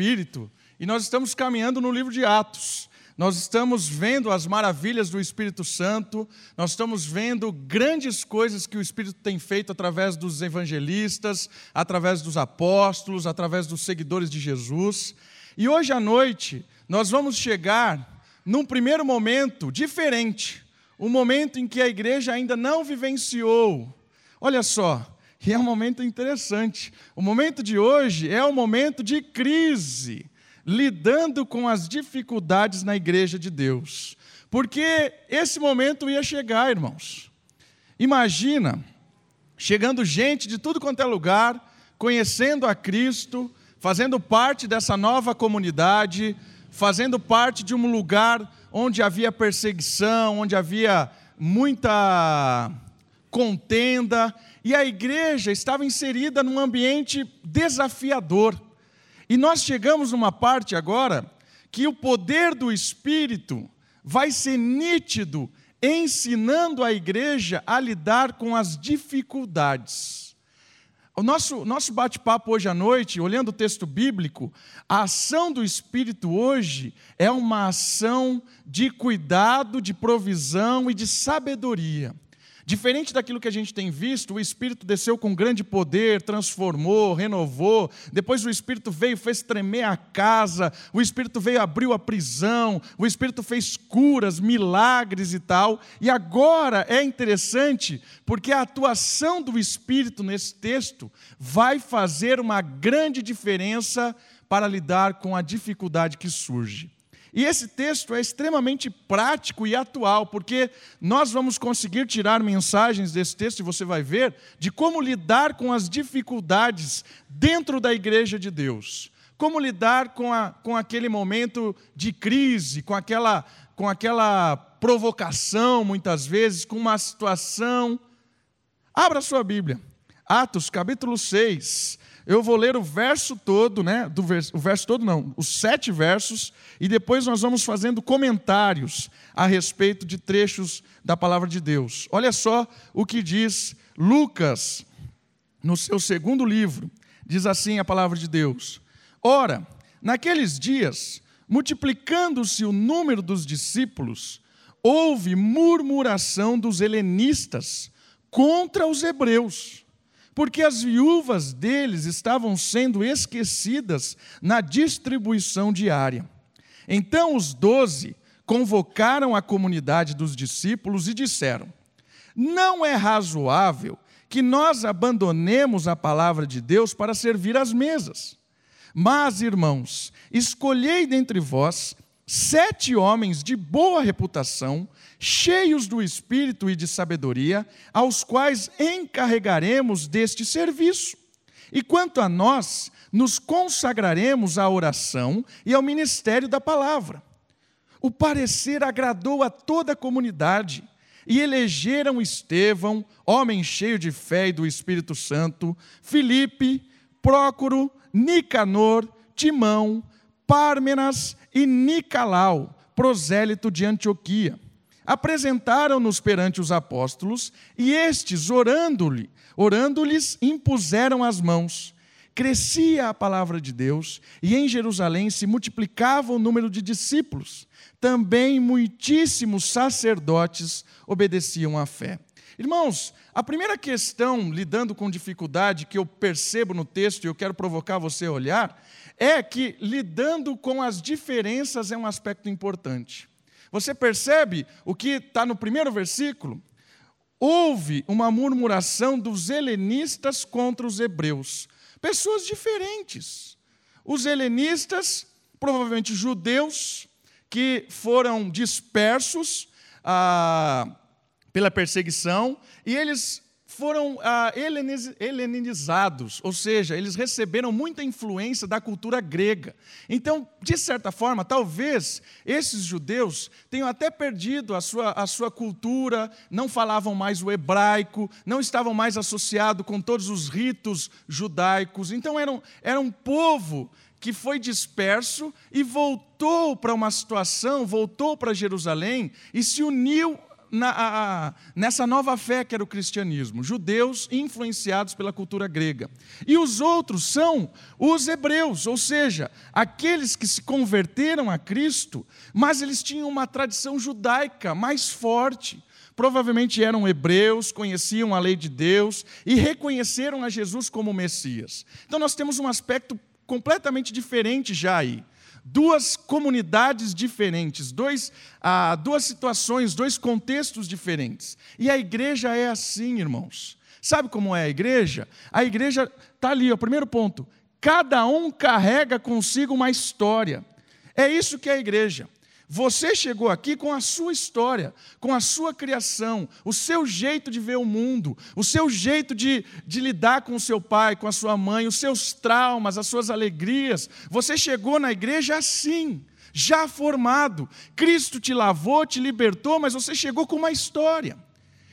Espírito e nós estamos caminhando no livro de Atos. Nós estamos vendo as maravilhas do Espírito Santo, nós estamos vendo grandes coisas que o Espírito tem feito através dos evangelistas, através dos apóstolos, através dos seguidores de Jesus. E hoje à noite nós vamos chegar num primeiro momento diferente, um momento em que a igreja ainda não vivenciou. Olha só, e é um momento interessante. O momento de hoje é um momento de crise lidando com as dificuldades na igreja de Deus. Porque esse momento ia chegar, irmãos. Imagina, chegando gente de tudo quanto é lugar, conhecendo a Cristo, fazendo parte dessa nova comunidade, fazendo parte de um lugar onde havia perseguição, onde havia muita contenda, e a igreja estava inserida num ambiente desafiador. E nós chegamos numa parte agora que o poder do Espírito vai ser nítido, ensinando a igreja a lidar com as dificuldades. O nosso, nosso bate-papo hoje à noite, olhando o texto bíblico, a ação do Espírito hoje é uma ação de cuidado, de provisão e de sabedoria. Diferente daquilo que a gente tem visto, o Espírito desceu com grande poder, transformou, renovou. Depois o Espírito veio, fez tremer a casa. O Espírito veio, abriu a prisão. O Espírito fez curas, milagres e tal. E agora é interessante, porque a atuação do Espírito nesse texto vai fazer uma grande diferença para lidar com a dificuldade que surge. E esse texto é extremamente prático e atual, porque nós vamos conseguir tirar mensagens desse texto, e você vai ver, de como lidar com as dificuldades dentro da igreja de Deus. Como lidar com, a, com aquele momento de crise, com aquela, com aquela provocação, muitas vezes, com uma situação. Abra sua Bíblia, Atos capítulo 6. Eu vou ler o verso todo, né? Do o verso todo não, os sete versos, e depois nós vamos fazendo comentários a respeito de trechos da palavra de Deus. Olha só o que diz Lucas no seu segundo livro. Diz assim a palavra de Deus: Ora, naqueles dias, multiplicando-se o número dos discípulos, houve murmuração dos helenistas contra os hebreus porque as viúvas deles estavam sendo esquecidas na distribuição diária. Então os doze convocaram a comunidade dos discípulos e disseram: Não é razoável que nós abandonemos a palavra de Deus para servir às mesas. Mas, irmãos, escolhei dentre vós sete homens de boa reputação, cheios do espírito e de sabedoria, aos quais encarregaremos deste serviço. E quanto a nós, nos consagraremos à oração e ao ministério da palavra. O parecer agradou a toda a comunidade e elegeram Estevão, homem cheio de fé e do Espírito Santo, Filipe, Prócoro, Nicanor, Timão, Pármenas e Nicalau, prosélito de Antioquia apresentaram-nos perante os apóstolos, e estes, orando-lhe, orando-lhes, impuseram as mãos. Crescia a palavra de Deus, e em Jerusalém se multiplicava o número de discípulos. Também muitíssimos sacerdotes obedeciam à fé. Irmãos, a primeira questão lidando com dificuldade que eu percebo no texto e eu quero provocar você a olhar é que lidando com as diferenças é um aspecto importante. Você percebe o que está no primeiro versículo? Houve uma murmuração dos helenistas contra os hebreus. Pessoas diferentes. Os helenistas, provavelmente judeus, que foram dispersos ah, pela perseguição, e eles foram ah, helenizados, ou seja, eles receberam muita influência da cultura grega. Então, de certa forma, talvez esses judeus tenham até perdido a sua, a sua cultura, não falavam mais o hebraico, não estavam mais associados com todos os ritos judaicos. Então, eram, era um povo que foi disperso e voltou para uma situação, voltou para Jerusalém e se uniu na, a, nessa nova fé que era o cristianismo, judeus influenciados pela cultura grega. E os outros são os hebreus, ou seja, aqueles que se converteram a Cristo, mas eles tinham uma tradição judaica mais forte. Provavelmente eram hebreus, conheciam a lei de Deus e reconheceram a Jesus como Messias. Então nós temos um aspecto completamente diferente já aí duas comunidades diferentes, dois, ah, duas situações, dois contextos diferentes. E a igreja é assim, irmãos. Sabe como é a igreja? A igreja está ali, o primeiro ponto. Cada um carrega consigo uma história. É isso que é a igreja. Você chegou aqui com a sua história, com a sua criação, o seu jeito de ver o mundo, o seu jeito de, de lidar com o seu pai, com a sua mãe, os seus traumas, as suas alegrias. Você chegou na igreja assim, já formado. Cristo te lavou, te libertou, mas você chegou com uma história.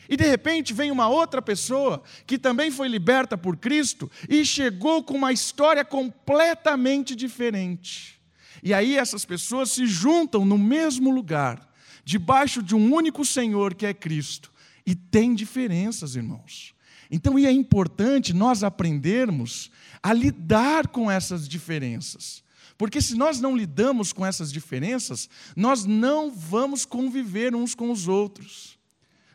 E de repente vem uma outra pessoa que também foi liberta por Cristo e chegou com uma história completamente diferente. E aí essas pessoas se juntam no mesmo lugar, debaixo de um único Senhor que é Cristo. E tem diferenças, irmãos. Então, é importante nós aprendermos a lidar com essas diferenças. Porque se nós não lidamos com essas diferenças, nós não vamos conviver uns com os outros.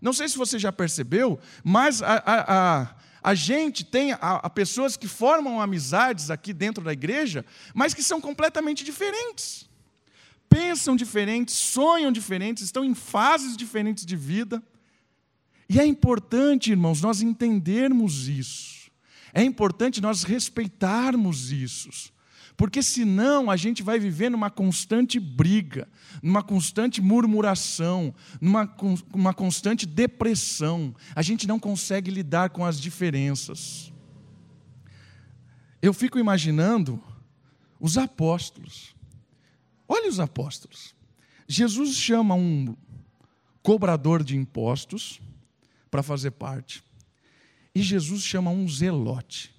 Não sei se você já percebeu, mas a, a, a a gente tem a, a pessoas que formam amizades aqui dentro da igreja, mas que são completamente diferentes. Pensam diferentes, sonham diferentes, estão em fases diferentes de vida. E é importante, irmãos, nós entendermos isso. É importante nós respeitarmos isso. Porque senão a gente vai viver numa constante briga, numa constante murmuração, numa uma constante depressão. A gente não consegue lidar com as diferenças. Eu fico imaginando os apóstolos. Olha os apóstolos. Jesus chama um cobrador de impostos para fazer parte. E Jesus chama um zelote.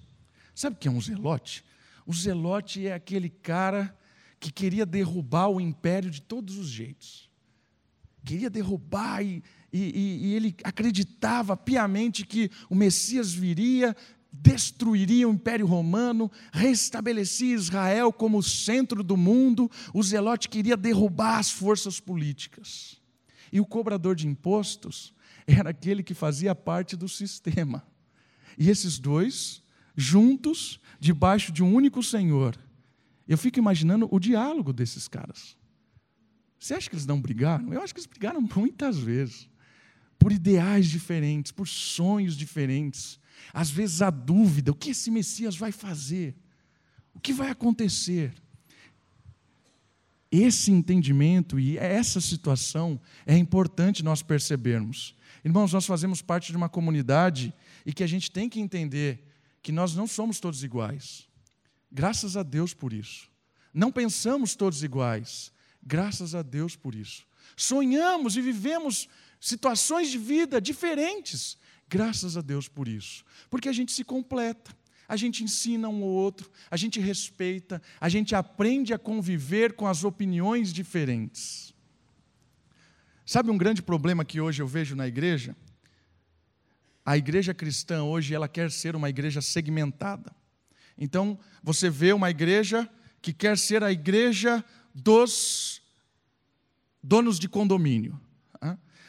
Sabe o que é um zelote? O zelote é aquele cara que queria derrubar o império de todos os jeitos. Queria derrubar e, e, e ele acreditava piamente que o Messias viria, destruiria o Império Romano, restabelecia Israel como centro do mundo. O zelote queria derrubar as forças políticas. E o cobrador de impostos era aquele que fazia parte do sistema. E esses dois, juntos, debaixo de um único Senhor. Eu fico imaginando o diálogo desses caras. Você acha que eles não brigaram? Eu acho que eles brigaram muitas vezes. Por ideais diferentes, por sonhos diferentes. Às vezes a dúvida: o que esse Messias vai fazer? O que vai acontecer? Esse entendimento e essa situação é importante nós percebermos. Irmãos, nós fazemos parte de uma comunidade e que a gente tem que entender que nós não somos todos iguais. Graças a Deus por isso. Não pensamos todos iguais. Graças a Deus por isso. Sonhamos e vivemos situações de vida diferentes. Graças a Deus por isso. Porque a gente se completa. A gente ensina um ao outro, a gente respeita, a gente aprende a conviver com as opiniões diferentes. Sabe um grande problema que hoje eu vejo na igreja? A igreja cristã hoje ela quer ser uma igreja segmentada. Então, você vê uma igreja que quer ser a igreja dos donos de condomínio,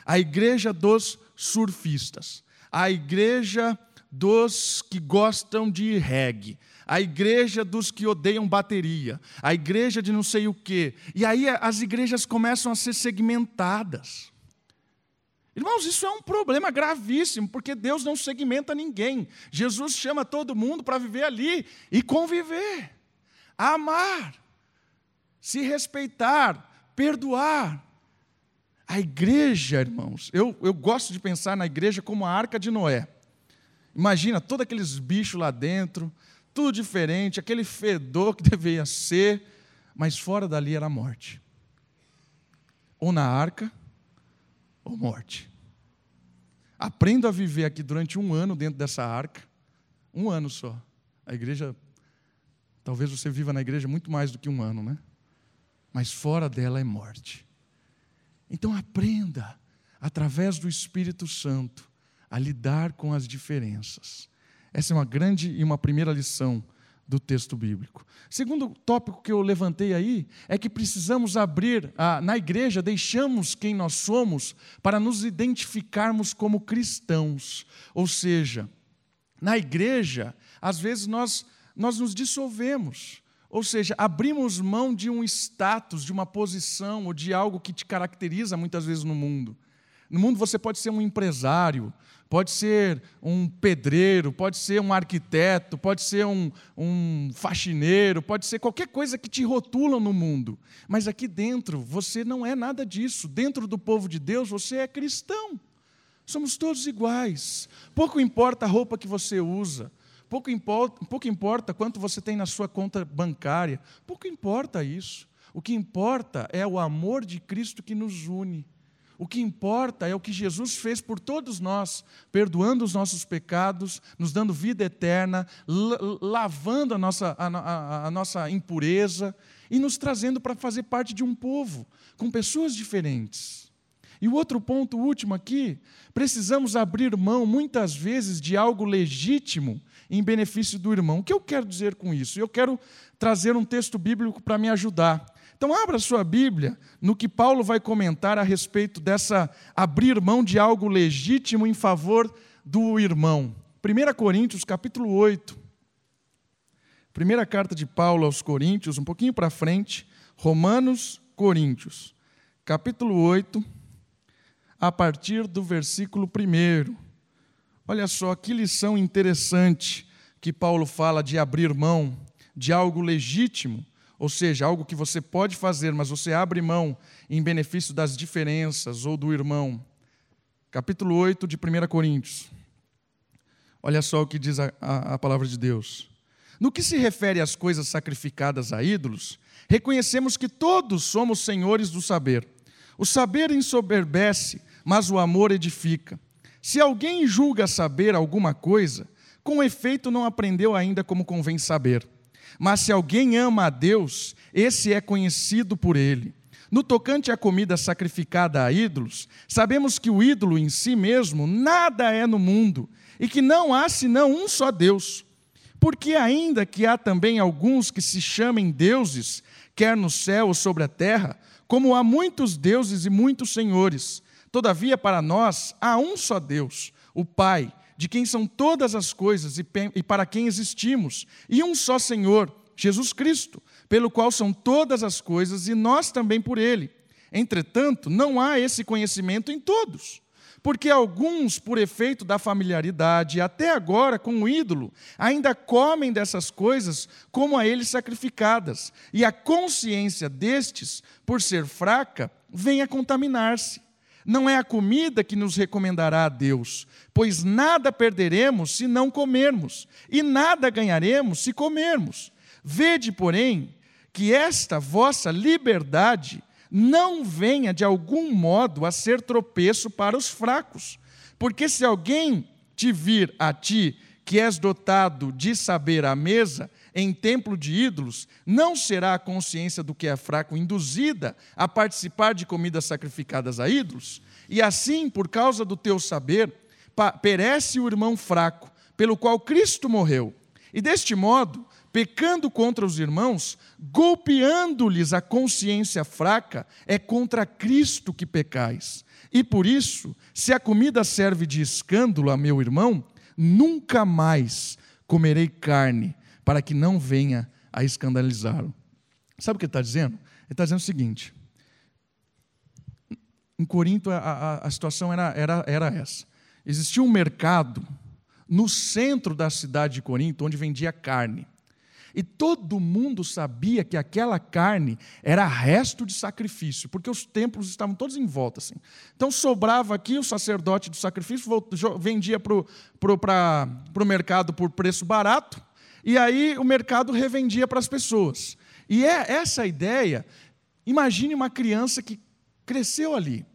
a igreja dos surfistas, a igreja dos que gostam de reggae, a igreja dos que odeiam bateria, a igreja de não sei o quê. E aí as igrejas começam a ser segmentadas. Irmãos, isso é um problema gravíssimo, porque Deus não segmenta ninguém. Jesus chama todo mundo para viver ali e conviver, amar, se respeitar, perdoar. A igreja, irmãos, eu, eu gosto de pensar na igreja como a arca de Noé. Imagina todos aqueles bichos lá dentro, tudo diferente, aquele fedor que deveria ser, mas fora dali era a morte. Ou na arca, ou morte. Aprenda a viver aqui durante um ano dentro dessa arca, um ano só. A igreja, talvez você viva na igreja muito mais do que um ano, né? Mas fora dela é morte. Então aprenda através do Espírito Santo, a lidar com as diferenças. Essa é uma grande e uma primeira lição do texto bíblico. Segundo tópico que eu levantei aí é que precisamos abrir, a, na igreja, deixamos quem nós somos para nos identificarmos como cristãos. Ou seja, na igreja, às vezes nós, nós nos dissolvemos. Ou seja, abrimos mão de um status, de uma posição ou de algo que te caracteriza muitas vezes no mundo. No mundo você pode ser um empresário, pode ser um pedreiro, pode ser um arquiteto, pode ser um, um faxineiro, pode ser qualquer coisa que te rotulam no mundo. Mas aqui dentro você não é nada disso. Dentro do povo de Deus você é cristão. Somos todos iguais. Pouco importa a roupa que você usa, pouco importa, pouco importa quanto você tem na sua conta bancária, pouco importa isso. O que importa é o amor de Cristo que nos une. O que importa é o que Jesus fez por todos nós, perdoando os nossos pecados, nos dando vida eterna, lavando a nossa, a, a, a nossa impureza e nos trazendo para fazer parte de um povo, com pessoas diferentes. E o outro ponto, último aqui, precisamos abrir mão, muitas vezes, de algo legítimo em benefício do irmão. O que eu quero dizer com isso? Eu quero trazer um texto bíblico para me ajudar. Então abra sua Bíblia no que Paulo vai comentar a respeito dessa abrir mão de algo legítimo em favor do irmão. 1 Coríntios, capítulo 8. Primeira carta de Paulo aos Coríntios, um pouquinho para frente, Romanos, Coríntios, capítulo 8, a partir do versículo 1. Olha só que lição interessante que Paulo fala de abrir mão de algo legítimo ou seja, algo que você pode fazer, mas você abre mão em benefício das diferenças ou do irmão. Capítulo 8 de 1 Coríntios. Olha só o que diz a, a, a palavra de Deus. No que se refere às coisas sacrificadas a ídolos, reconhecemos que todos somos senhores do saber. O saber ensoberbece, mas o amor edifica. Se alguém julga saber alguma coisa, com efeito não aprendeu ainda como convém saber. Mas se alguém ama a Deus, esse é conhecido por ele. No tocante à comida sacrificada a ídolos, sabemos que o ídolo em si mesmo nada é no mundo e que não há senão um só Deus. Porque, ainda que há também alguns que se chamem deuses, quer no céu ou sobre a terra, como há muitos deuses e muitos senhores, todavia para nós há um só Deus, o Pai de quem são todas as coisas e para quem existimos, e um só Senhor, Jesus Cristo, pelo qual são todas as coisas e nós também por ele. Entretanto, não há esse conhecimento em todos, porque alguns, por efeito da familiaridade, até agora com o ídolo, ainda comem dessas coisas como a eles sacrificadas, e a consciência destes, por ser fraca, vem a contaminar-se. Não é a comida que nos recomendará a Deus, pois nada perderemos se não comermos, e nada ganharemos se comermos. Vede, porém, que esta vossa liberdade não venha de algum modo a ser tropeço para os fracos. Porque se alguém te vir a ti, que és dotado de saber à mesa, em templo de ídolos, não será a consciência do que é fraco induzida a participar de comidas sacrificadas a ídolos? E assim, por causa do teu saber, perece o irmão fraco, pelo qual Cristo morreu. E deste modo, pecando contra os irmãos, golpeando-lhes a consciência fraca, é contra Cristo que pecais. E por isso, se a comida serve de escândalo a meu irmão, nunca mais comerei carne, para que não venha a escandalizá-lo. Sabe o que ele está dizendo? Ele está dizendo o seguinte: em Corinto a, a, a situação era, era, era essa. Existia um mercado no centro da cidade de Corinto onde vendia carne. E todo mundo sabia que aquela carne era resto de sacrifício, porque os templos estavam todos em volta. Assim. Então sobrava aqui o sacerdote do sacrifício, vendia para o mercado por preço barato, e aí o mercado revendia para as pessoas. E é essa ideia. Imagine uma criança que cresceu ali,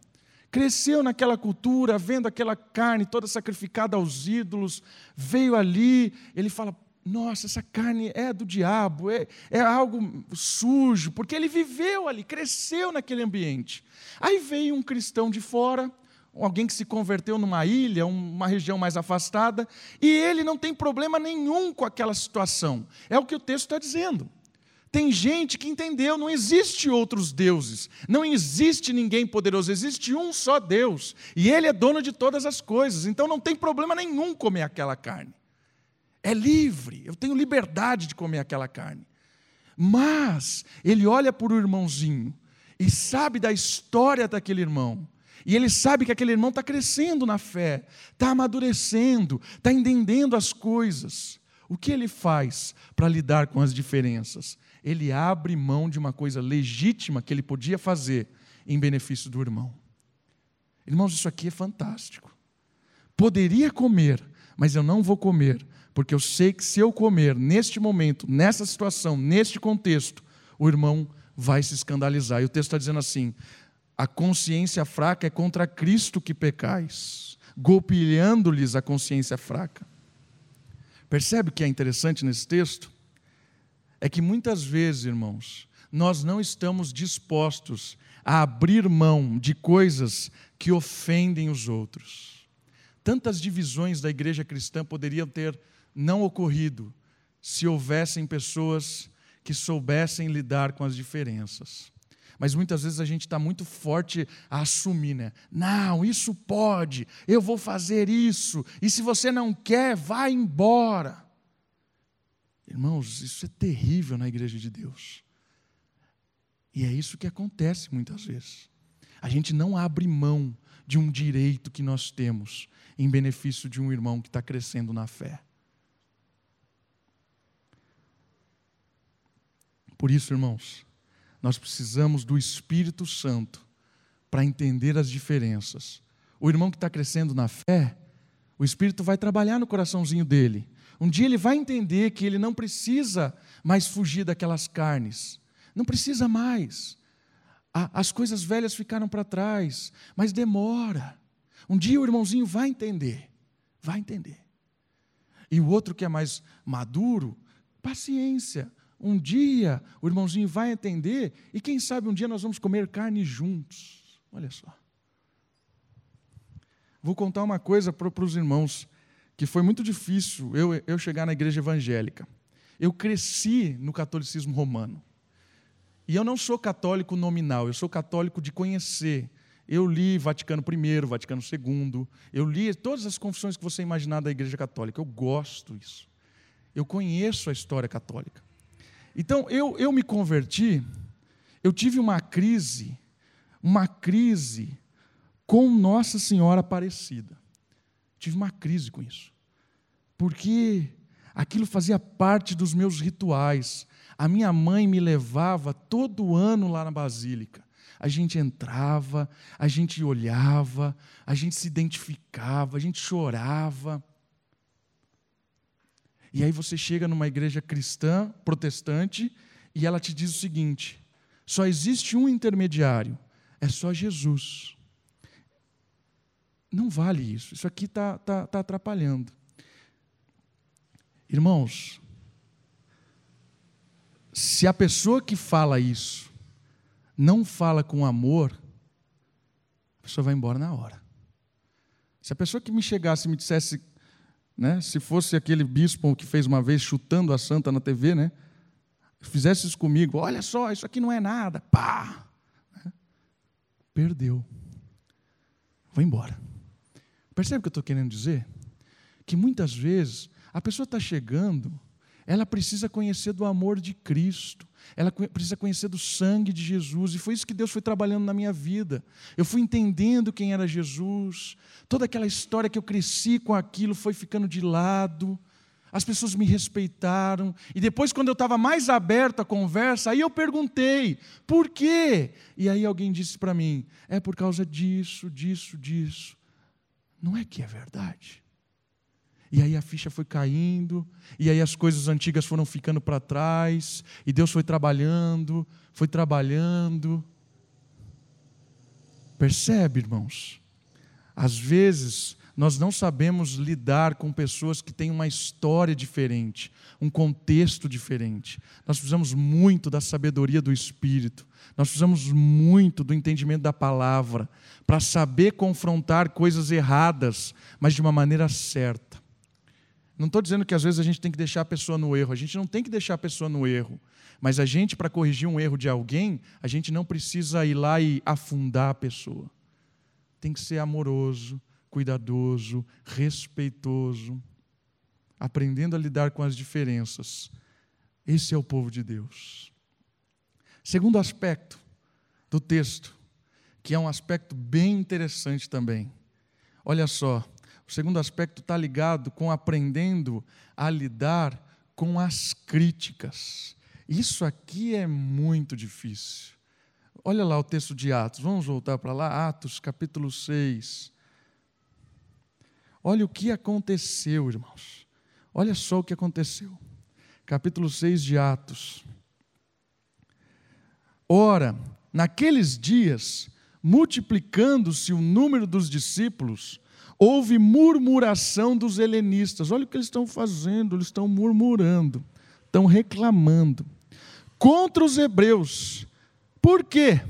cresceu naquela cultura, vendo aquela carne toda sacrificada aos ídolos, veio ali, ele fala: nossa, essa carne é do diabo, é, é algo sujo, porque ele viveu ali, cresceu naquele ambiente. Aí veio um cristão de fora, alguém que se converteu numa ilha, uma região mais afastada, e ele não tem problema nenhum com aquela situação. É o que o texto está dizendo. Tem gente que entendeu, não existe outros deuses, não existe ninguém poderoso, existe um só Deus, e Ele é dono de todas as coisas, então não tem problema nenhum comer aquela carne. É livre, eu tenho liberdade de comer aquela carne. Mas ele olha para o irmãozinho e sabe da história daquele irmão. E ele sabe que aquele irmão está crescendo na fé, está amadurecendo, está entendendo as coisas. O que ele faz para lidar com as diferenças? Ele abre mão de uma coisa legítima que ele podia fazer em benefício do irmão. Irmãos, isso aqui é fantástico. Poderia comer, mas eu não vou comer, porque eu sei que se eu comer neste momento, nessa situação, neste contexto, o irmão vai se escandalizar. E o texto está dizendo assim: a consciência fraca é contra Cristo que pecais, golpeando-lhes a consciência fraca. Percebe o que é interessante nesse texto? É que muitas vezes, irmãos, nós não estamos dispostos a abrir mão de coisas que ofendem os outros. Tantas divisões da igreja cristã poderiam ter não ocorrido se houvessem pessoas que soubessem lidar com as diferenças. Mas muitas vezes a gente está muito forte a assumir, né? Não, isso pode, eu vou fazer isso, e se você não quer, vá embora. Irmãos, isso é terrível na igreja de Deus. E é isso que acontece muitas vezes. A gente não abre mão de um direito que nós temos em benefício de um irmão que está crescendo na fé. Por isso, irmãos, nós precisamos do Espírito Santo para entender as diferenças. O irmão que está crescendo na fé, o Espírito vai trabalhar no coraçãozinho dele. Um dia ele vai entender que ele não precisa mais fugir daquelas carnes. Não precisa mais. As coisas velhas ficaram para trás, mas demora. Um dia o irmãozinho vai entender. Vai entender. E o outro que é mais maduro, paciência. Um dia o irmãozinho vai entender e quem sabe um dia nós vamos comer carne juntos. Olha só. Vou contar uma coisa para os irmãos, que foi muito difícil eu, eu chegar na igreja evangélica. Eu cresci no catolicismo romano. E eu não sou católico nominal, eu sou católico de conhecer. Eu li Vaticano I, Vaticano II, eu li todas as confissões que você imaginar da Igreja Católica. Eu gosto disso. Eu conheço a história católica. Então, eu, eu me converti, eu tive uma crise, uma crise com Nossa Senhora Aparecida. Tive uma crise com isso. Porque aquilo fazia parte dos meus rituais. A minha mãe me levava todo ano lá na Basílica. A gente entrava, a gente olhava, a gente se identificava, a gente chorava. E aí você chega numa igreja cristã, protestante, e ela te diz o seguinte: só existe um intermediário, é só Jesus. Não vale isso, isso aqui está tá, tá atrapalhando. Irmãos, se a pessoa que fala isso não fala com amor, a pessoa vai embora na hora. Se a pessoa que me chegasse e me dissesse né? Se fosse aquele bispo que fez uma vez chutando a santa na TV, né? Fizesse isso comigo, olha só, isso aqui não é nada, pá! Né? Perdeu. Vai embora. Percebe o que eu estou querendo dizer? Que muitas vezes a pessoa está chegando, ela precisa conhecer do amor de Cristo ela precisa conhecer do sangue de Jesus, e foi isso que Deus foi trabalhando na minha vida. Eu fui entendendo quem era Jesus, toda aquela história que eu cresci com aquilo foi ficando de lado, as pessoas me respeitaram, e depois, quando eu estava mais aberto à conversa, aí eu perguntei, por quê? E aí alguém disse para mim, é por causa disso, disso, disso. Não é que é verdade. E aí a ficha foi caindo, e aí as coisas antigas foram ficando para trás, e Deus foi trabalhando, foi trabalhando. Percebe, irmãos? Às vezes nós não sabemos lidar com pessoas que têm uma história diferente, um contexto diferente. Nós precisamos muito da sabedoria do Espírito, nós precisamos muito do entendimento da palavra, para saber confrontar coisas erradas, mas de uma maneira certa. Não estou dizendo que às vezes a gente tem que deixar a pessoa no erro, a gente não tem que deixar a pessoa no erro. Mas a gente, para corrigir um erro de alguém, a gente não precisa ir lá e afundar a pessoa. Tem que ser amoroso, cuidadoso, respeitoso, aprendendo a lidar com as diferenças. Esse é o povo de Deus. Segundo aspecto do texto, que é um aspecto bem interessante também. Olha só, o segundo aspecto está ligado com aprendendo a lidar com as críticas. Isso aqui é muito difícil. Olha lá o texto de Atos, vamos voltar para lá, Atos capítulo 6. Olha o que aconteceu, irmãos. Olha só o que aconteceu. Capítulo 6 de Atos. Ora, naqueles dias, multiplicando-se o número dos discípulos, houve murmuração dos helenistas. Olha o que eles estão fazendo, eles estão murmurando, estão reclamando contra os hebreus. Por quê?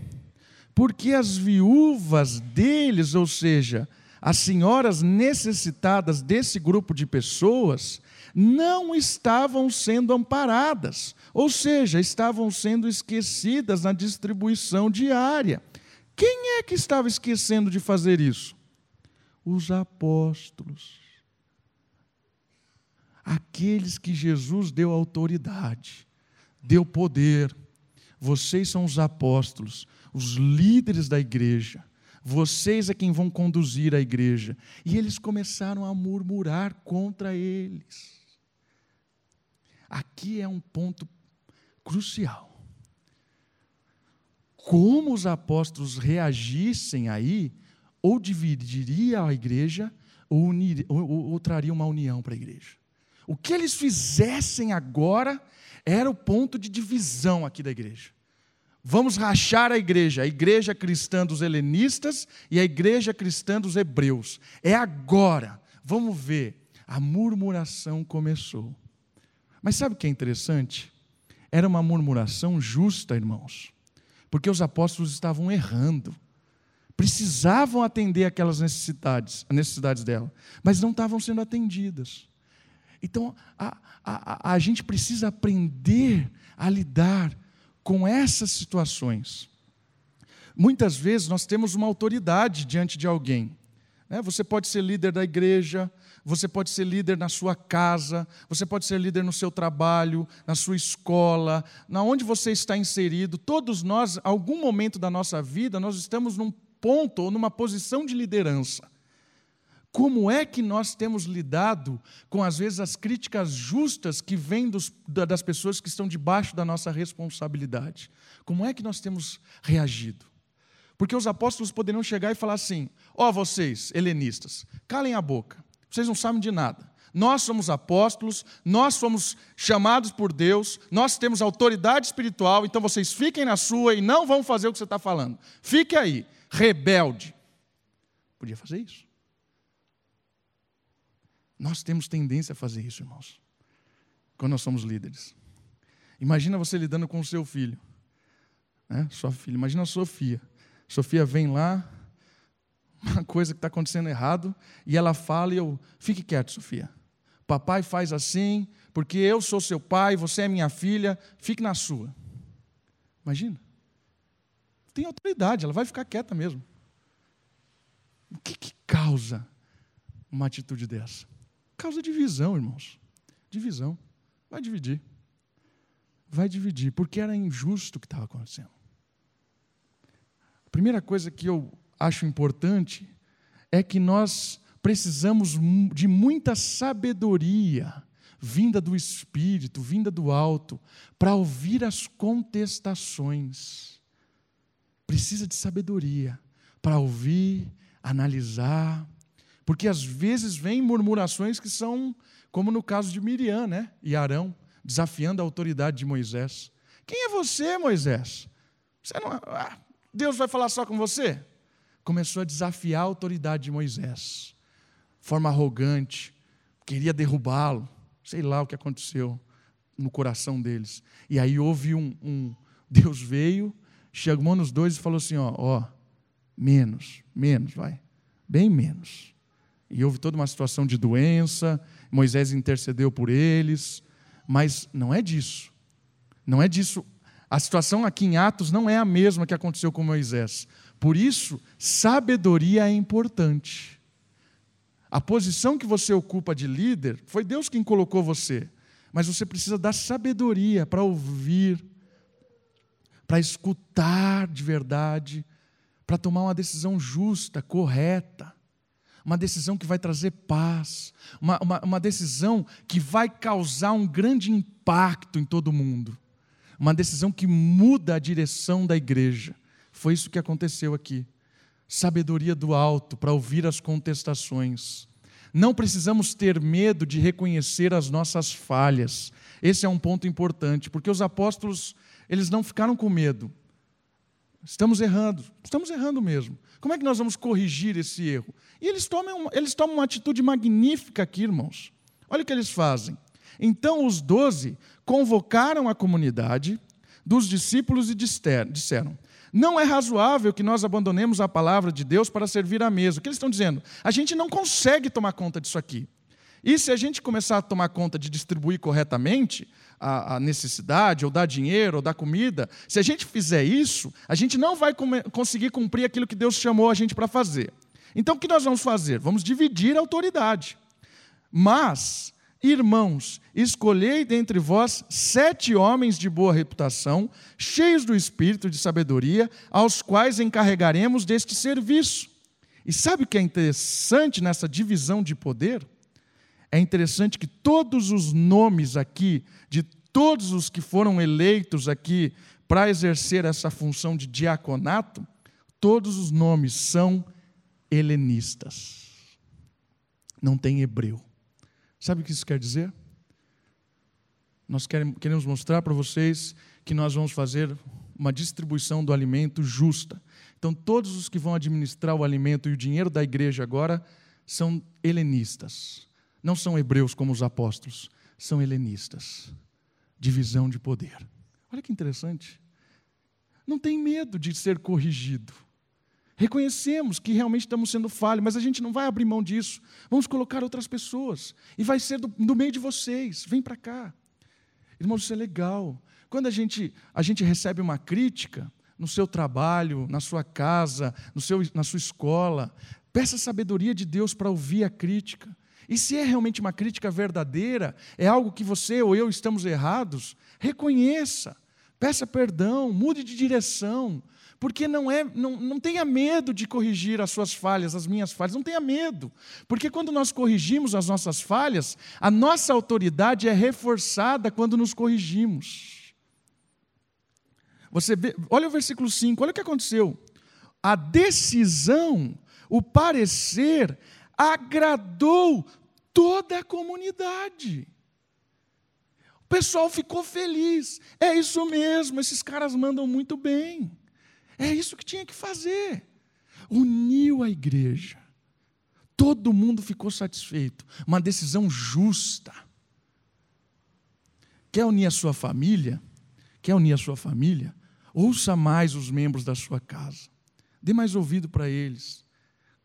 Porque as viúvas deles, ou seja, as senhoras necessitadas desse grupo de pessoas, não estavam sendo amparadas, ou seja, estavam sendo esquecidas na distribuição diária. Quem é que estava esquecendo de fazer isso? Os apóstolos. Aqueles que Jesus deu autoridade deu poder. Vocês são os apóstolos, os líderes da igreja. Vocês é quem vão conduzir a igreja. E eles começaram a murmurar contra eles. Aqui é um ponto crucial. Como os apóstolos reagissem aí, ou dividiria a igreja, ou, unir, ou, ou, ou traria uma união para a igreja. O que eles fizessem agora era o ponto de divisão aqui da igreja. Vamos rachar a igreja, a igreja cristã dos helenistas e a igreja cristã dos hebreus. É agora. Vamos ver. A murmuração começou. Mas sabe o que é interessante? Era uma murmuração justa, irmãos, porque os apóstolos estavam errando. Precisavam atender aquelas necessidades, as necessidades dela, mas não estavam sendo atendidas. Então, a, a, a gente precisa aprender a lidar com essas situações. Muitas vezes nós temos uma autoridade diante de alguém. Né? Você pode ser líder da igreja, você pode ser líder na sua casa, você pode ser líder no seu trabalho, na sua escola, na onde você está inserido. Todos nós, algum momento da nossa vida, nós estamos num ponto ou numa posição de liderança. Como é que nós temos lidado com, às vezes, as críticas justas que vêm dos, das pessoas que estão debaixo da nossa responsabilidade? Como é que nós temos reagido? Porque os apóstolos poderiam chegar e falar assim: ó, oh, vocês, helenistas, calem a boca, vocês não sabem de nada. Nós somos apóstolos, nós somos chamados por Deus, nós temos autoridade espiritual, então vocês fiquem na sua e não vão fazer o que você está falando. Fique aí, rebelde. Podia fazer isso. Nós temos tendência a fazer isso, irmãos, quando nós somos líderes. Imagina você lidando com o seu filho, né? sua filha. Imagina a Sofia. Sofia vem lá, uma coisa que está acontecendo errado, e ela fala e eu, fique quieto, Sofia. Papai faz assim, porque eu sou seu pai, você é minha filha, fique na sua. Imagina. Tem autoridade, ela vai ficar quieta mesmo. O que, que causa uma atitude dessa? Causa divisão, irmãos. Divisão. Vai dividir. Vai dividir, porque era injusto o que estava acontecendo. A primeira coisa que eu acho importante é que nós precisamos de muita sabedoria vinda do Espírito, vinda do alto, para ouvir as contestações. Precisa de sabedoria para ouvir, analisar, porque às vezes vem murmurações que são, como no caso de Miriam né? e Arão, desafiando a autoridade de Moisés. Quem é você, Moisés? Você não, ah, Deus vai falar só com você? Começou a desafiar a autoridade de Moisés. forma arrogante, queria derrubá-lo, sei lá o que aconteceu no coração deles. E aí houve um, um Deus veio, chegou nos dois e falou assim: ó, ó, menos, menos, vai, bem menos. E houve toda uma situação de doença, Moisés intercedeu por eles, mas não é disso. Não é disso. A situação aqui em Atos não é a mesma que aconteceu com Moisés. Por isso, sabedoria é importante. A posição que você ocupa de líder, foi Deus quem colocou você. Mas você precisa da sabedoria para ouvir, para escutar de verdade, para tomar uma decisão justa, correta, uma decisão que vai trazer paz, uma, uma, uma decisão que vai causar um grande impacto em todo mundo, uma decisão que muda a direção da igreja. Foi isso que aconteceu aqui. Sabedoria do alto para ouvir as contestações. Não precisamos ter medo de reconhecer as nossas falhas. Esse é um ponto importante, porque os apóstolos, eles não ficaram com medo. Estamos errando, estamos errando mesmo. Como é que nós vamos corrigir esse erro? E eles tomam, eles tomam uma atitude magnífica aqui, irmãos. Olha o que eles fazem. Então os doze convocaram a comunidade dos discípulos e disseram: não é razoável que nós abandonemos a palavra de Deus para servir à mesa. O que eles estão dizendo? A gente não consegue tomar conta disso aqui. E se a gente começar a tomar conta de distribuir corretamente a, a necessidade, ou dar dinheiro, ou dar comida, se a gente fizer isso, a gente não vai conseguir cumprir aquilo que Deus chamou a gente para fazer. Então o que nós vamos fazer? Vamos dividir a autoridade. Mas Irmãos, escolhei dentre vós sete homens de boa reputação, cheios do espírito de sabedoria, aos quais encarregaremos deste serviço. E sabe o que é interessante nessa divisão de poder? É interessante que todos os nomes aqui, de todos os que foram eleitos aqui para exercer essa função de diaconato, todos os nomes são helenistas. Não tem hebreu. Sabe o que isso quer dizer? Nós queremos mostrar para vocês que nós vamos fazer uma distribuição do alimento justa. Então, todos os que vão administrar o alimento e o dinheiro da igreja agora são helenistas. Não são hebreus como os apóstolos, são helenistas. Divisão de poder. Olha que interessante. Não tem medo de ser corrigido. Reconhecemos que realmente estamos sendo falhos, mas a gente não vai abrir mão disso. Vamos colocar outras pessoas. E vai ser do, do meio de vocês. Vem para cá. Irmãos, isso é legal. Quando a gente, a gente recebe uma crítica no seu trabalho, na sua casa, no seu, na sua escola, peça sabedoria de Deus para ouvir a crítica. E se é realmente uma crítica verdadeira, é algo que você ou eu estamos errados, reconheça, peça perdão, mude de direção, porque não é, não, não tenha medo de corrigir as suas falhas, as minhas falhas, não tenha medo. Porque quando nós corrigimos as nossas falhas, a nossa autoridade é reforçada quando nos corrigimos. Você vê, olha o versículo 5, olha o que aconteceu. A decisão, o parecer, agradou toda a comunidade. O pessoal ficou feliz. É isso mesmo, esses caras mandam muito bem. É isso que tinha que fazer. Uniu a igreja. Todo mundo ficou satisfeito. Uma decisão justa. Quer unir a sua família? Quer unir a sua família? Ouça mais os membros da sua casa. Dê mais ouvido para eles.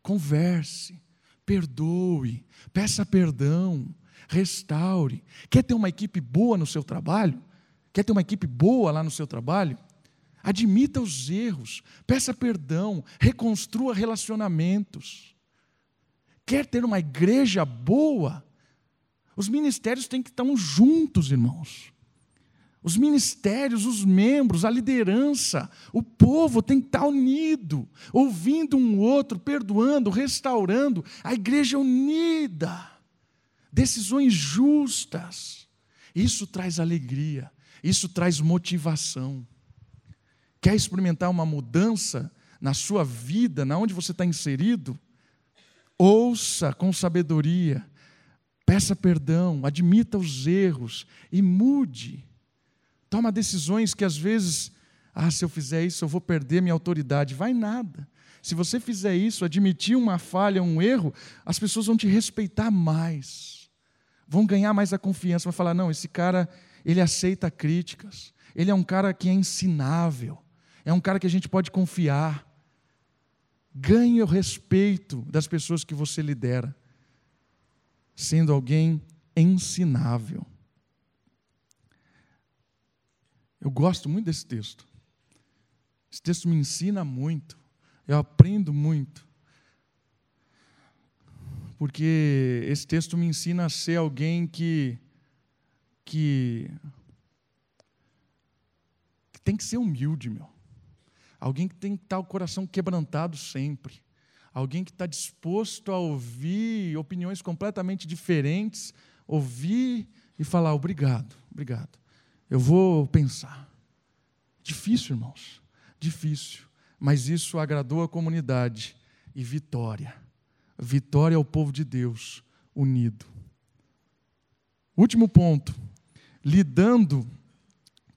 Converse. Perdoe. Peça perdão. Restaure. Quer ter uma equipe boa no seu trabalho? Quer ter uma equipe boa lá no seu trabalho? admita os erros, peça perdão, reconstrua relacionamentos. Quer ter uma igreja boa? Os ministérios têm que estar juntos, irmãos. Os ministérios, os membros, a liderança, o povo tem que estar unido, ouvindo um outro, perdoando, restaurando, a igreja unida, decisões justas. Isso traz alegria, isso traz motivação. Quer experimentar uma mudança na sua vida, na onde você está inserido? Ouça com sabedoria, peça perdão, admita os erros e mude. Toma decisões que às vezes, ah, se eu fizer isso, eu vou perder minha autoridade. Vai nada. se você fizer isso, admitir uma falha, um erro, as pessoas vão te respeitar mais. Vão ganhar mais a confiança, vão falar: não, esse cara, ele aceita críticas, ele é um cara que é ensinável, é um cara que a gente pode confiar. Ganhe o respeito das pessoas que você lidera, sendo alguém ensinável. Eu gosto muito desse texto. Esse texto me ensina muito. Eu aprendo muito. Porque esse texto me ensina a ser alguém que, que, que tem que ser humilde, meu. Alguém que tem que estar o coração quebrantado sempre. Alguém que está disposto a ouvir opiniões completamente diferentes, ouvir e falar obrigado, obrigado. Eu vou pensar. Difícil, irmãos, difícil. Mas isso agradou a comunidade. E vitória. Vitória ao povo de Deus unido. Último ponto. Lidando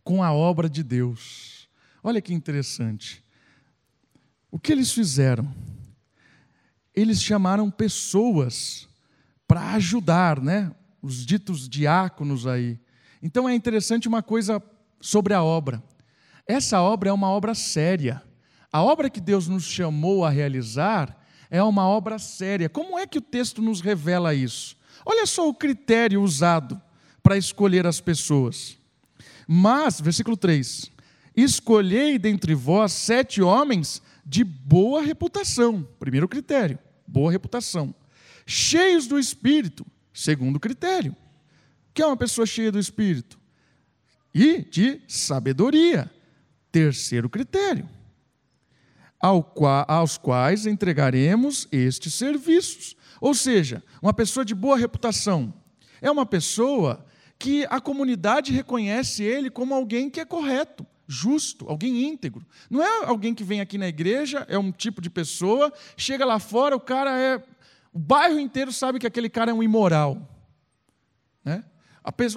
com a obra de Deus. Olha que interessante. O que eles fizeram? Eles chamaram pessoas para ajudar, né? Os ditos diáconos aí. Então é interessante uma coisa sobre a obra. Essa obra é uma obra séria. A obra que Deus nos chamou a realizar é uma obra séria. Como é que o texto nos revela isso? Olha só o critério usado para escolher as pessoas. Mas, versículo 3: Escolhei dentre vós sete homens de boa reputação. Primeiro critério, boa reputação. Cheios do espírito. Segundo critério que é uma pessoa cheia do Espírito? E de sabedoria. Terceiro critério. Aos quais entregaremos estes serviços. Ou seja, uma pessoa de boa reputação é uma pessoa que a comunidade reconhece ele como alguém que é correto, justo, alguém íntegro. Não é alguém que vem aqui na igreja, é um tipo de pessoa, chega lá fora, o cara é. O bairro inteiro sabe que aquele cara é um imoral. Né?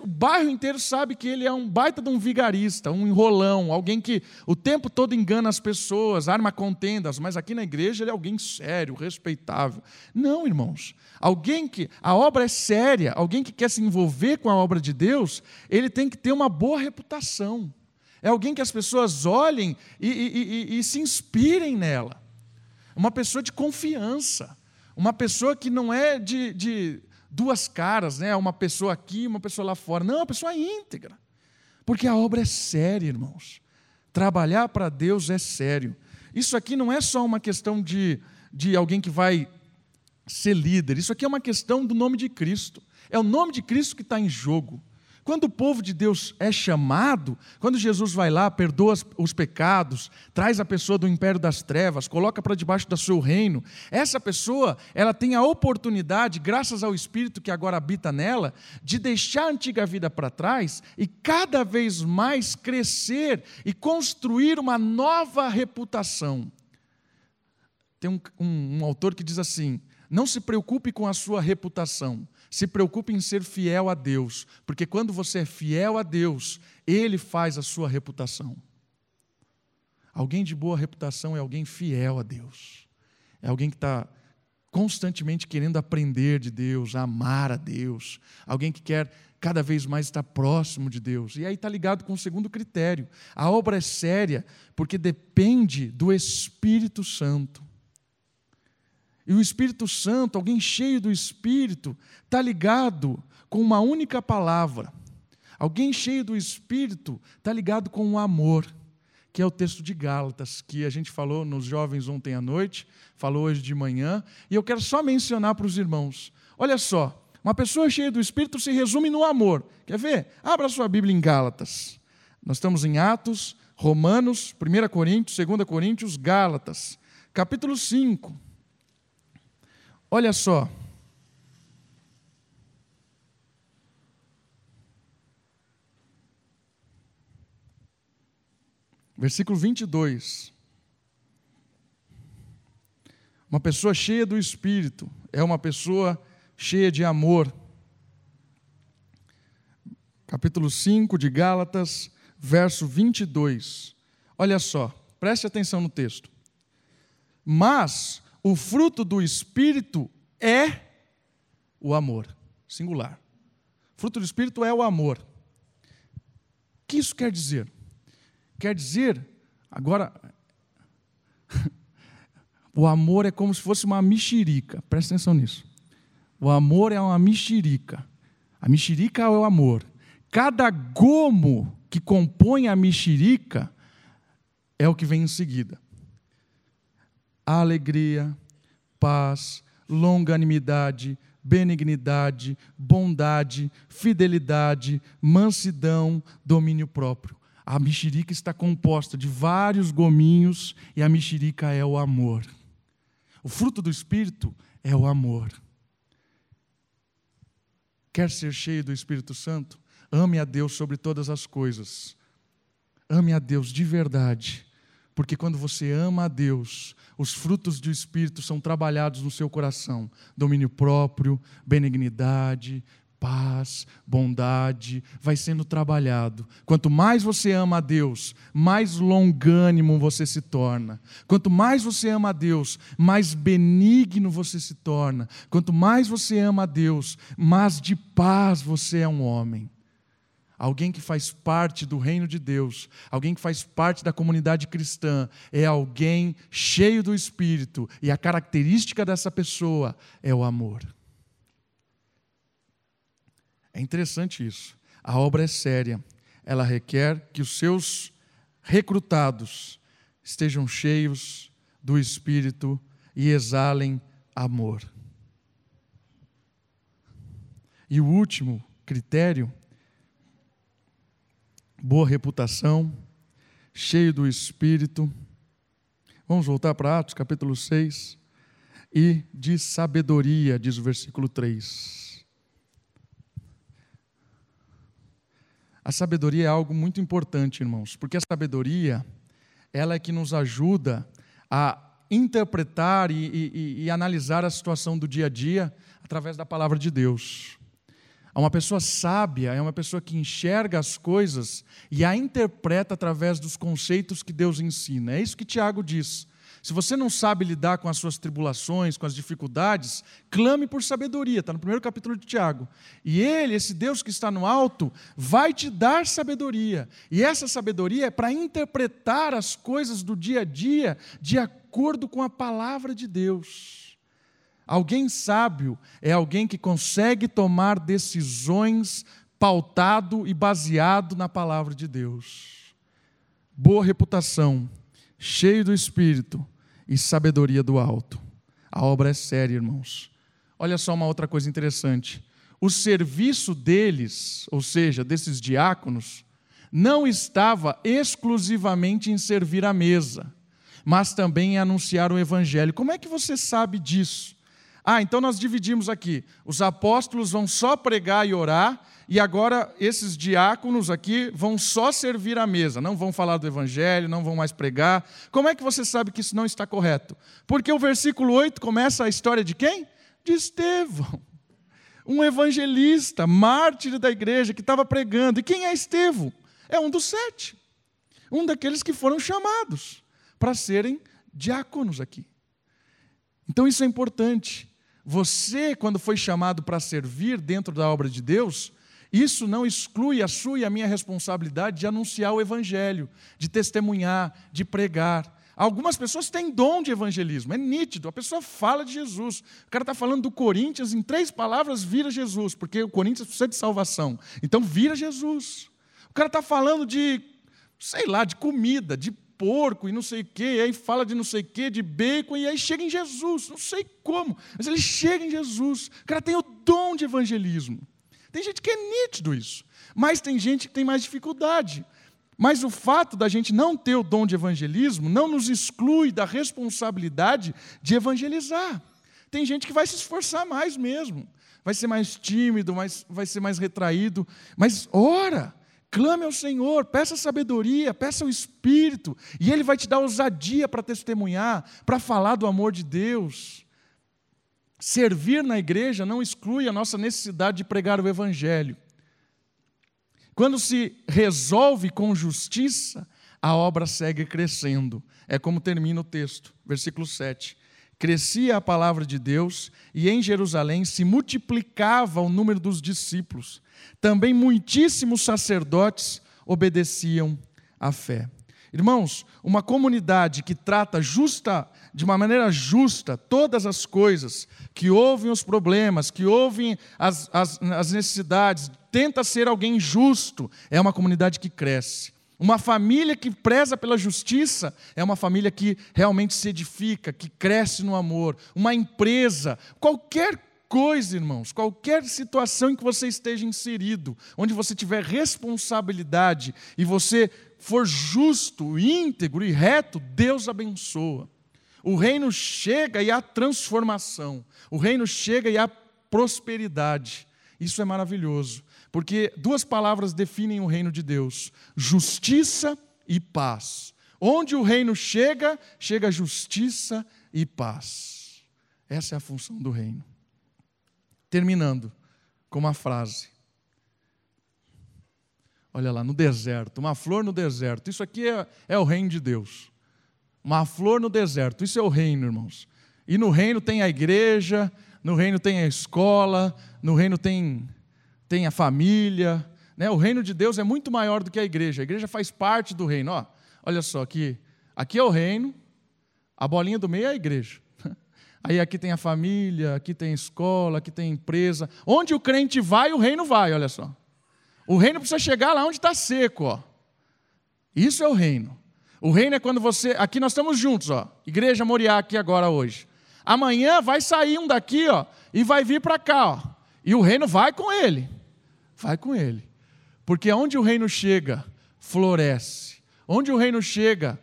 O bairro inteiro sabe que ele é um baita de um vigarista, um enrolão, alguém que o tempo todo engana as pessoas, arma contendas, mas aqui na igreja ele é alguém sério, respeitável. Não, irmãos. Alguém que a obra é séria, alguém que quer se envolver com a obra de Deus, ele tem que ter uma boa reputação. É alguém que as pessoas olhem e, e, e, e se inspirem nela. Uma pessoa de confiança. Uma pessoa que não é de, de duas caras, né? uma pessoa aqui, uma pessoa lá fora. Não, a pessoa é íntegra. Porque a obra é séria, irmãos. Trabalhar para Deus é sério. Isso aqui não é só uma questão de, de alguém que vai ser líder, isso aqui é uma questão do nome de Cristo. É o nome de Cristo que está em jogo. Quando o povo de Deus é chamado, quando Jesus vai lá, perdoa os pecados, traz a pessoa do império das trevas, coloca para debaixo do seu reino, essa pessoa, ela tem a oportunidade, graças ao Espírito que agora habita nela, de deixar a antiga vida para trás e cada vez mais crescer e construir uma nova reputação. Tem um, um, um autor que diz assim: não se preocupe com a sua reputação, se preocupe em ser fiel a Deus, porque quando você é fiel a Deus, Ele faz a sua reputação. Alguém de boa reputação é alguém fiel a Deus, é alguém que está constantemente querendo aprender de Deus, amar a Deus, alguém que quer cada vez mais estar próximo de Deus. E aí está ligado com o segundo critério: a obra é séria porque depende do Espírito Santo. E o Espírito Santo, alguém cheio do Espírito, está ligado com uma única palavra. Alguém cheio do Espírito está ligado com o amor, que é o texto de Gálatas, que a gente falou nos jovens ontem à noite, falou hoje de manhã, e eu quero só mencionar para os irmãos. Olha só, uma pessoa cheia do Espírito se resume no amor. Quer ver? Abra sua Bíblia em Gálatas. Nós estamos em Atos, Romanos, 1 Coríntios, 2 Coríntios, Gálatas, capítulo 5. Olha só. Versículo 22. Uma pessoa cheia do Espírito é uma pessoa cheia de amor. Capítulo 5 de Gálatas, verso 22. Olha só, preste atenção no texto. Mas o fruto do Espírito é o amor, singular. O fruto do Espírito é o amor. O que isso quer dizer? Quer dizer, agora, o amor é como se fosse uma mexerica, presta atenção nisso. O amor é uma mexerica. A mexerica é o amor. Cada gomo que compõe a mexerica é o que vem em seguida. Alegria, paz, longanimidade, benignidade, bondade, fidelidade, mansidão, domínio próprio. A mexerica está composta de vários gominhos e a mexerica é o amor. O fruto do Espírito é o amor. Quer ser cheio do Espírito Santo? Ame a Deus sobre todas as coisas. Ame a Deus de verdade. Porque quando você ama a Deus, os frutos do Espírito são trabalhados no seu coração: domínio próprio, benignidade, paz, bondade, vai sendo trabalhado. Quanto mais você ama a Deus, mais longânimo você se torna. Quanto mais você ama a Deus, mais benigno você se torna. Quanto mais você ama a Deus, mais de paz você é um homem. Alguém que faz parte do reino de Deus, alguém que faz parte da comunidade cristã, é alguém cheio do Espírito, e a característica dessa pessoa é o amor. É interessante isso. A obra é séria. Ela requer que os seus recrutados estejam cheios do Espírito e exalem amor. E o último critério, boa reputação, cheio do Espírito. Vamos voltar para Atos capítulo 6. E de sabedoria, diz o versículo 3. A sabedoria é algo muito importante, irmãos, porque a sabedoria, ela é que nos ajuda a interpretar e, e, e, analisar a situação do dia a dia através da palavra de Deus. Uma pessoa sábia é uma pessoa que enxerga as coisas e a interpreta através dos conceitos que Deus ensina. É isso que Tiago diz. Se você não sabe lidar com as suas tribulações, com as dificuldades, clame por sabedoria, está no primeiro capítulo de Tiago. E Ele, esse Deus que está no alto, vai te dar sabedoria. E essa sabedoria é para interpretar as coisas do dia a dia de acordo com a palavra de Deus. Alguém sábio é alguém que consegue tomar decisões pautado e baseado na palavra de Deus. Boa reputação, cheio do Espírito, e sabedoria do alto. A obra é séria, irmãos. Olha só uma outra coisa interessante. O serviço deles, ou seja, desses diáconos, não estava exclusivamente em servir à mesa, mas também em anunciar o evangelho. Como é que você sabe disso? Ah, então nós dividimos aqui. Os apóstolos vão só pregar e orar, e agora esses diáconos aqui vão só servir à mesa, não vão falar do evangelho, não vão mais pregar. Como é que você sabe que isso não está correto? Porque o versículo 8 começa a história de quem? De Estevão. Um evangelista, mártir da igreja, que estava pregando. E quem é Estevão? É um dos sete. Um daqueles que foram chamados para serem diáconos aqui. Então isso é importante. Você, quando foi chamado para servir dentro da obra de Deus, isso não exclui a sua e a minha responsabilidade de anunciar o Evangelho, de testemunhar, de pregar. Algumas pessoas têm dom de evangelismo, é nítido, a pessoa fala de Jesus. O cara está falando do Corinthians, em três palavras, vira Jesus, porque o Corinthians precisa de salvação. Então, vira Jesus. O cara está falando de, sei lá, de comida, de porco e não sei o quê, e aí fala de não sei o quê, de bacon, e aí chega em Jesus, não sei como, mas ele chega em Jesus. O cara tem o dom de evangelismo. Tem gente que é nítido isso, mas tem gente que tem mais dificuldade. Mas o fato da gente não ter o dom de evangelismo não nos exclui da responsabilidade de evangelizar. Tem gente que vai se esforçar mais mesmo, vai ser mais tímido, mais, vai ser mais retraído, mas ora, Clame ao Senhor, peça sabedoria, peça o Espírito, e Ele vai te dar ousadia para testemunhar, para falar do amor de Deus. Servir na igreja não exclui a nossa necessidade de pregar o Evangelho. Quando se resolve com justiça, a obra segue crescendo. É como termina o texto, versículo 7. Crescia a palavra de Deus e em Jerusalém se multiplicava o número dos discípulos. Também muitíssimos sacerdotes obedeciam à fé. Irmãos, uma comunidade que trata justa, de uma maneira justa todas as coisas, que ouvem os problemas, que ouvem as, as, as necessidades, tenta ser alguém justo, é uma comunidade que cresce. Uma família que preza pela justiça é uma família que realmente se edifica, que cresce no amor. Uma empresa, qualquer coisa, irmãos, qualquer situação em que você esteja inserido, onde você tiver responsabilidade e você for justo, íntegro e reto, Deus abençoa. O reino chega e há transformação. O reino chega e há prosperidade. Isso é maravilhoso. Porque duas palavras definem o reino de Deus: justiça e paz. Onde o reino chega, chega justiça e paz. Essa é a função do reino. Terminando com uma frase. Olha lá, no deserto, uma flor no deserto. Isso aqui é, é o reino de Deus. Uma flor no deserto, isso é o reino, irmãos. E no reino tem a igreja, no reino tem a escola, no reino tem tem a família. Né? O reino de Deus é muito maior do que a igreja. A igreja faz parte do reino. Ó, olha só, aqui, aqui é o reino, a bolinha do meio é a igreja. Aí aqui tem a família, aqui tem escola, aqui tem empresa. Onde o crente vai, o reino vai, olha só. O reino precisa chegar lá onde está seco. Ó. Isso é o reino. O reino é quando você. Aqui nós estamos juntos, ó. Igreja Moriá aqui agora hoje. Amanhã vai sair um daqui, ó, e vai vir para cá, ó. E o reino vai com ele. Vai com ele. Porque onde o reino chega, floresce. Onde o reino chega,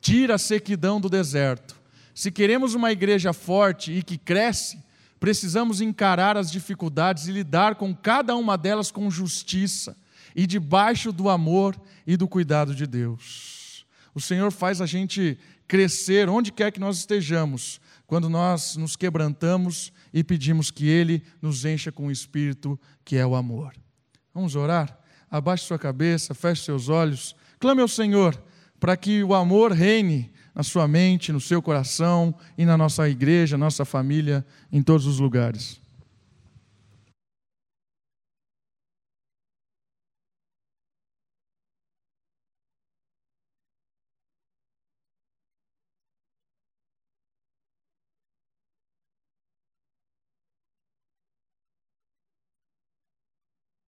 tira a sequidão do deserto. Se queremos uma igreja forte e que cresce, precisamos encarar as dificuldades e lidar com cada uma delas com justiça e debaixo do amor e do cuidado de Deus. O Senhor faz a gente crescer onde quer que nós estejamos, quando nós nos quebrantamos e pedimos que Ele nos encha com o Espírito que é o amor. Vamos orar? Abaixe sua cabeça, feche seus olhos, clame ao Senhor para que o amor reine na sua mente, no seu coração e na nossa igreja, nossa família, em todos os lugares.